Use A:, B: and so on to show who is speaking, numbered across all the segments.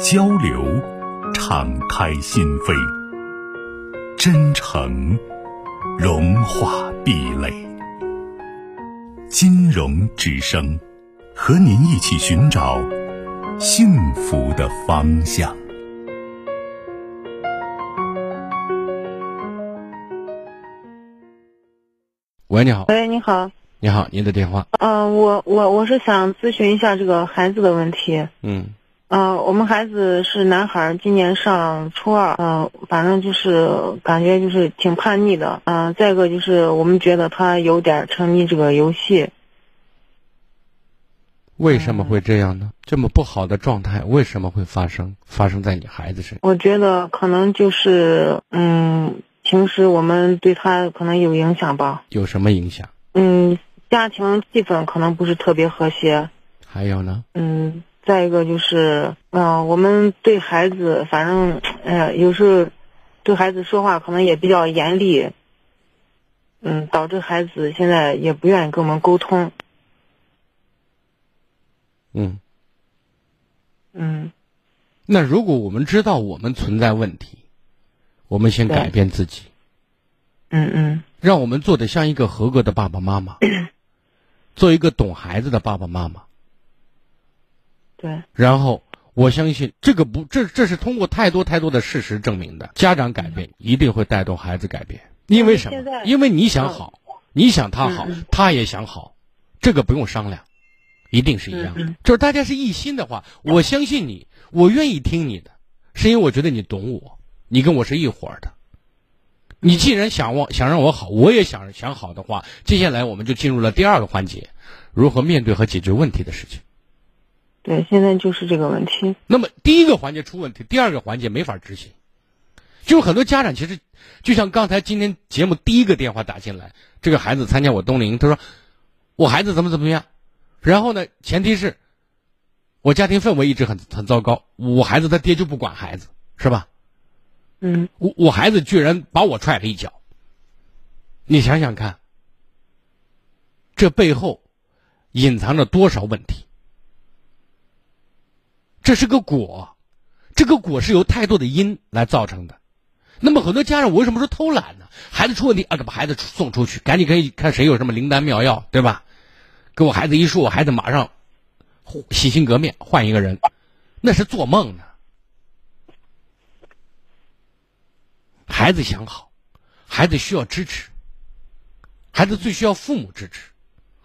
A: 交流，敞开心扉；真诚，融化壁垒。金融之声，和您一起寻找幸福的方向。
B: 喂，你好。
C: 喂，你好。
B: 你好，您的电话。
C: 嗯，我我我是想咨询一下这个孩子的问题。
B: 嗯。
C: 嗯，我们孩子是男孩，今年上初二。嗯，反正就是感觉就是挺叛逆的。嗯，再一个就是我们觉得他有点沉迷这个游戏。
B: 为什么会这样呢？这么不好的状态为什么会发生？发生在你孩子身上？
C: 我觉得可能就是嗯，平时我们对他可能有影响吧。
B: 有什么影响？
C: 嗯，家庭气氛可能不是特别和谐。
B: 还有呢？
C: 嗯。再一个就是，嗯，我们对孩子，反正，哎 呀，有时候对孩子说话可能也比较严厉，嗯，导致孩子现在也不愿意跟我们沟通。
B: 嗯。
C: 嗯。
B: 那如果我们知道我们存在问题，我们先改变自己。
C: 嗯嗯。
B: 让我们做的像一个合格的爸爸妈妈，做一个懂孩子的爸爸妈妈。
C: 对，
B: 然后我相信这个不，这这是通过太多太多的事实证明的。家长改变一定会带动孩子改变，因为什么？因为你想好，你想他好，他也想好，这个不用商量，一定是一样的。就是大家是一心的话，我相信你，我愿意听你的，是因为我觉得你懂我，你跟我是一伙的。你既然想我想让我好，我也想想好的话，接下来我们就进入了第二个环节，如何面对和解决问题的事情。
C: 对，现在就是这个问题。
B: 那么第一个环节出问题，第二个环节没法执行。就是很多家长其实，就像刚才今天节目第一个电话打进来，这个孩子参加我冬令营，他说我孩子怎么怎么样，然后呢，前提是，我家庭氛围一直很很糟糕，我孩子他爹就不管孩子，是吧？
C: 嗯。
B: 我我孩子居然把我踹了一脚，你想想看，这背后隐藏着多少问题？这是个果，这个果是由太多的因来造成的。那么很多家长，为什么说偷懒呢？孩子出问题啊，把孩子送出去，赶紧可以看谁有什么灵丹妙药，对吧？给我孩子一说，我孩子马上洗心革面，换一个人，那是做梦呢。孩子想好，孩子需要支持，孩子最需要父母支持，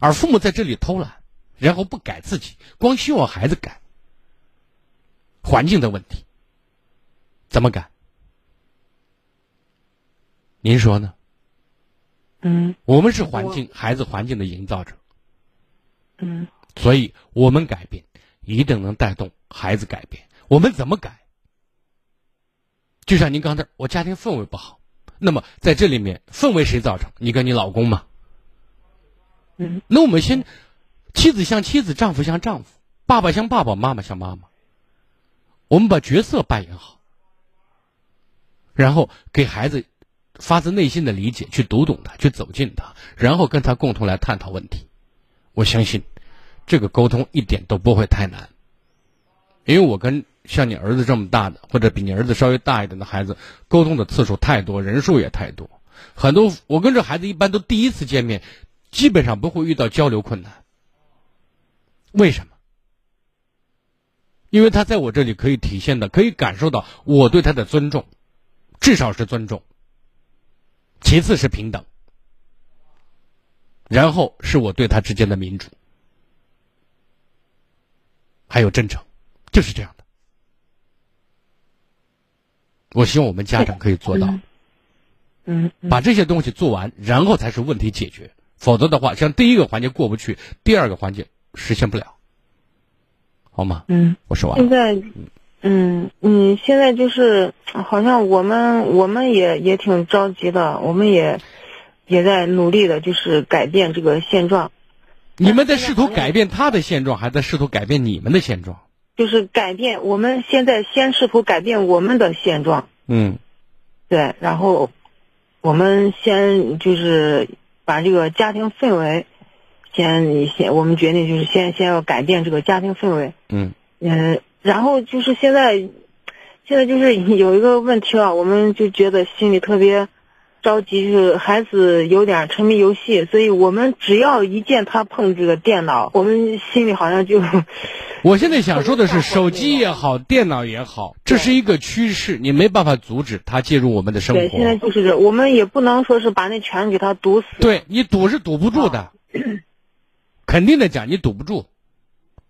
B: 而父母在这里偷懒，然后不改自己，光希望孩子改。环境的问题怎么改？您说呢？
C: 嗯，
B: 我们是环境，孩子环境的营造者。
C: 嗯，
B: 所以我们改变一定能带动孩子改变。我们怎么改？就像您刚才，我家庭氛围不好，那么在这里面氛围谁造成？你跟你老公吗？
C: 嗯，
B: 那我们先，妻子像妻子，丈夫像丈夫，爸爸像爸爸，妈妈像妈妈。我们把角色扮演好，然后给孩子发自内心的理解，去读懂他，去走进他，然后跟他共同来探讨问题。我相信这个沟通一点都不会太难，因为我跟像你儿子这么大的，或者比你儿子稍微大一点的孩子沟通的次数太多，人数也太多，很多我跟这孩子一般都第一次见面，基本上不会遇到交流困难。为什么？因为他在我这里可以体现的，可以感受到我对他的尊重，至少是尊重。其次是平等，然后是我对他之间的民主，还有真诚，就是这样的。我希望我们家长可以做到，
C: 嗯，
B: 把这些东西做完，然后才是问题解决。否则的话，像第一个环节过不去，第二个环节实现不了。好吗？
C: 嗯，
B: 我说完。
C: 现在，嗯你，现在就是好像我们我们也也挺着急的，我们也也在努力的，就是改变这个现状。
B: 你们在试图改变他的现状，还在试图改变你们的现状？
C: 就是改变，我们现在先试图改变我们的现状。
B: 嗯，
C: 对，然后我们先就是把这个家庭氛围先先，我们决定就是先先要改变这个家庭氛围。
B: 嗯
C: 嗯，然后就是现在，现在就是有一个问题了，我们就觉得心里特别着急，就是孩子有点沉迷游戏，所以我们只要一见他碰这个电脑，我们心里好像就。
B: 我现在想说的是，手机也好，电脑也好，这是一个趋势，你没办法阻止它介入我们的生活。
C: 对，现在就是这，我们也不能说是把那全给他堵死。
B: 对你堵是堵不住的，肯定的讲，你堵不住。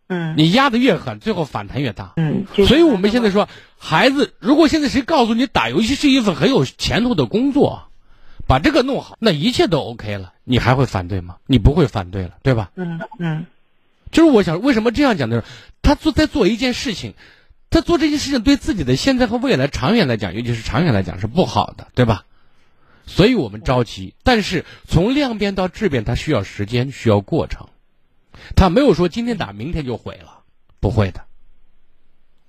C: 嗯。
B: 你压的越狠，最后反弹越大。
C: 嗯。
B: 所以我们现在说，孩子，如果现在谁告诉你打游戏是一份很有前途的工作，把这个弄好，那一切都 OK 了，你还会反对吗？你不会反对了，对吧？
C: 嗯嗯。
B: 就是我想，为什么这样讲呢？他做在做一件事情，他做这件事情对自己的现在和未来长远来讲，尤其是长远来讲是不好的，对吧？所以我们着急。但是从量变到质变，它需要时间，需要过程。他没有说今天打明天就毁了，不会的。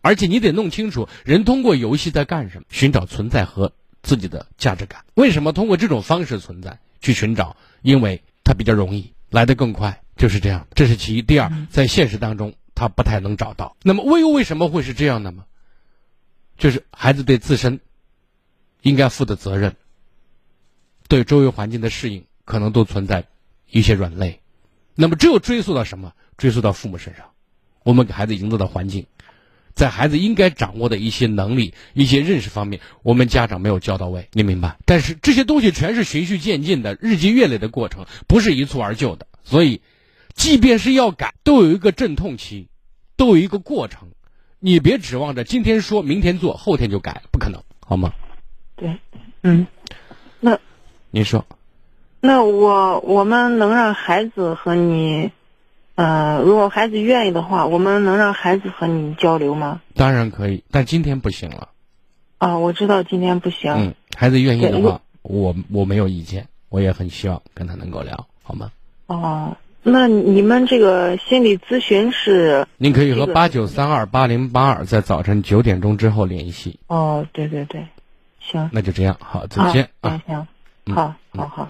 B: 而且你得弄清楚，人通过游戏在干什么？寻找存在和自己的价值感。为什么通过这种方式存在？去寻找，因为它比较容易，来得更快。就是这样，这是其一。第二，在现实当中，他不太能找到。那么，为为什么会是这样的吗？就是孩子对自身应该负的责任，对周围环境的适应，可能都存在一些软肋。那么，只有追溯到什么？追溯到父母身上。我们给孩子营造的环境，在孩子应该掌握的一些能力、一些认识方面，我们家长没有教到位。你明白？但是这些东西全是循序渐进的、日积月累的过程，不是一蹴而就的。所以。即便是要改，都有一个阵痛期，都有一个过程。你别指望着今天说明天做，后天就改，不可能，好吗？
C: 对，嗯，那
B: 您说，
C: 那我我们能让孩子和你，呃，如果孩子愿意的话，我们能让孩子和你交流吗？
B: 当然可以，但今天不行了。
C: 啊，我知道今天不行。
B: 嗯，孩子愿意的话，我我没有意见，我也很希望跟他能够聊，好吗？
C: 哦。那你们这个心理咨询是？
B: 您可以和八九三二八零八二在早晨九点钟之后联系。
C: 哦，对对对，行。
B: 那就这样，好，再见
C: 啊。行，好，好好。